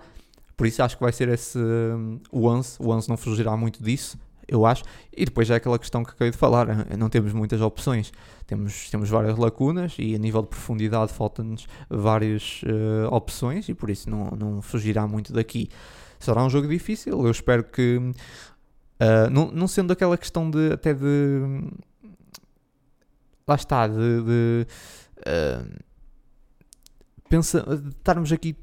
Por isso acho que vai ser esse um, o 11. O 11 não fugirá muito disso eu acho. E depois é aquela questão que acabei de falar, eh, não temos muitas opções, temos, temos várias lacunas e a nível de profundidade faltam-nos várias uh, opções e por isso não, não fugirá muito daqui. Será um jogo difícil, eu espero que, uh, não, não sendo aquela questão de até de. Lá está, de. de uh, pensa, estarmos aqui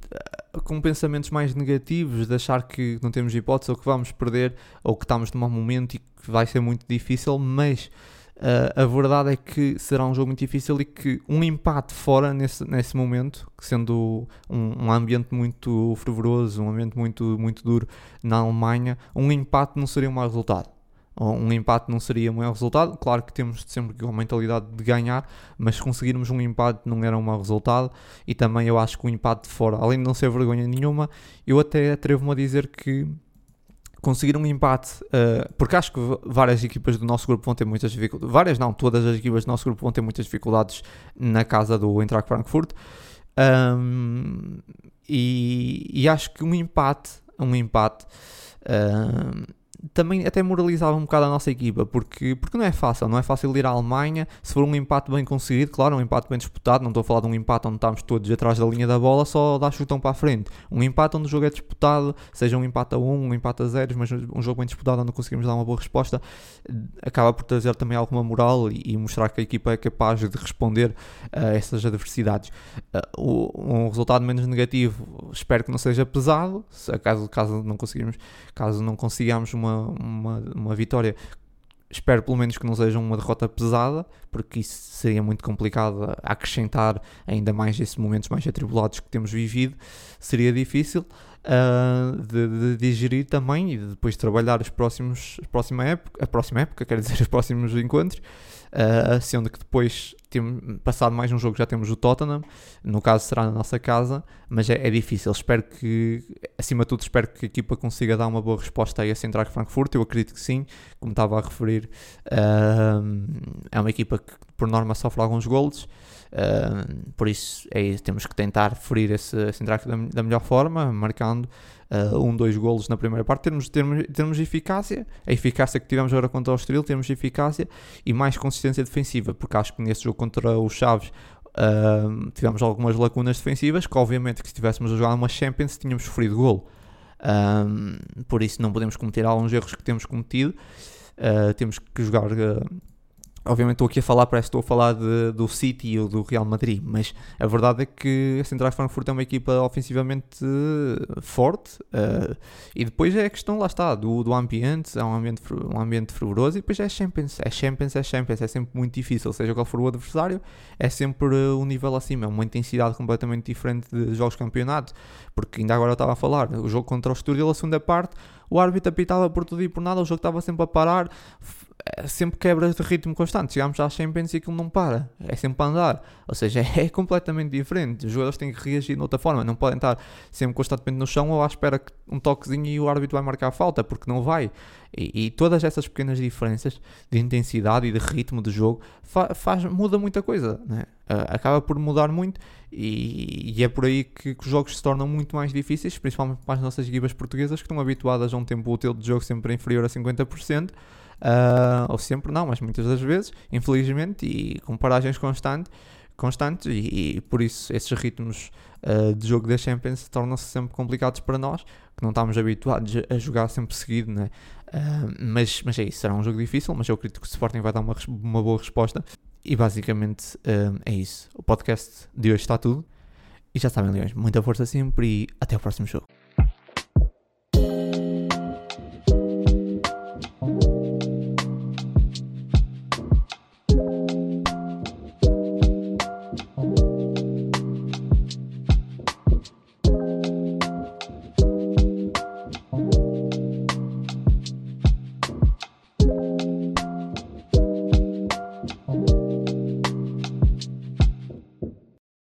com pensamentos mais negativos, de achar que não temos hipótese ou que vamos perder ou que estamos num mau momento e que vai ser muito difícil, mas uh, a verdade é que será um jogo muito difícil e que um empate fora nesse, nesse momento, sendo um, um ambiente muito fervoroso, um ambiente muito, muito duro na Alemanha, um empate não seria um mau resultado um empate não seria o maior resultado. Claro que temos sempre com a mentalidade de ganhar, mas se conseguirmos um empate não era um mau resultado. E também eu acho que o empate de fora, além de não ser vergonha nenhuma, eu até atrevo-me a dizer que conseguir um empate, uh, porque acho que várias equipas do nosso grupo vão ter muitas dificuldades, várias não, todas as equipas do nosso grupo vão ter muitas dificuldades na casa do Eintracht Frankfurt. Um, e, e, acho que um empate, um empate. Um, também até moralizava um bocado a nossa equipa, porque, porque não é fácil, não é fácil ir à Alemanha, se for um empate bem conseguido, claro, um empate bem disputado, não estou a falar de um empate onde estamos todos atrás da linha da bola, só dá chutão para a frente. Um empate onde o jogo é disputado, seja um empate a 1, um, um empate a 0, mas um jogo bem disputado onde conseguimos dar uma boa resposta, acaba por trazer também alguma moral e, e mostrar que a equipa é capaz de responder a essas adversidades. Uh, um resultado menos negativo, espero que não seja pesado, caso, caso não conseguimos, caso não consigamos uma uma, uma, vitória. Espero pelo menos que não seja uma derrota pesada, porque isso seria muito complicado acrescentar ainda mais esses momentos mais atribulados que temos vivido. Seria difícil uh, de, de, digerir também e de depois trabalhar os próximos, a próxima época, a próxima época, quer dizer, os próximos encontros uh, sendo que depois, tem, passado mais um jogo, já temos o Tottenham, no caso será na nossa casa, mas é, é, difícil. Espero que, acima de tudo, espero que a equipa consiga dar uma boa resposta a esse Eintracht Frankfurt. Eu acredito que sim, como estava a referir, uh, é uma equipa que por norma sofre alguns golos. Uh, por isso é temos que tentar ferir esse, esse da, da melhor forma, marcando uh, um, dois golos na primeira parte, termos, termos, termos eficácia, a eficácia que tivemos agora contra o Estoril, temos eficácia e mais consistência defensiva, porque acho que nesse jogo contra o Chaves uh, tivemos algumas lacunas defensivas, que obviamente que se estivéssemos a jogar uma Champions tínhamos sofrido golo. por isso não podemos cometer alguns erros que temos cometido, temos que jogar Obviamente estou aqui a falar, parece que estou a falar de, do City ou do Real Madrid, mas a verdade é que a Central Frankfurt é uma equipa ofensivamente uh, forte uh, e depois é a questão, lá está, do, do ambiente, é um ambiente, um ambiente fervoroso e depois é Champions, é Champions, é Champions, é sempre muito difícil, seja qual for o adversário, é sempre uh, um nível acima, é uma intensidade completamente diferente de jogos de campeonato, porque ainda agora eu estava a falar, o jogo contra o Estoril, a segunda parte, o árbitro apitava por tudo e por nada, o jogo estava sempre a parar, sempre quebra de ritmo constante. Chegamos à Champions e aquilo não para, é sempre a andar. Ou seja, é completamente diferente. Os jogadores têm que reagir de outra forma, não podem estar sempre constantemente no chão ou à espera que um toquezinho e o árbitro vai marcar a falta, porque não vai. E, e todas essas pequenas diferenças de intensidade e de ritmo de jogo fa faz, muda muita coisa, né? uh, acaba por mudar muito e, e é por aí que, que, os jogos se tornam muito mais difíceis, principalmente para as nossas equipas portuguesas que estão habituadas a um tempo útil de jogo sempre inferior a 50%. Uh, ou sempre não, mas muitas das vezes, infelizmente, e com paragens constantes, constantes e, e por isso esses ritmos uh, de jogo da Champions tornam-se sempre complicados para nós, que não estamos habituados a jogar sempre seguido, né? Uh, mas, mas é isso, será um jogo difícil, mas eu acredito que o Sporting vai dar uma, uma boa resposta. E basicamente uh, é isso. O podcast de hoje está tudo. E já sabem, Leões, muita força sempre e até o próximo jogo.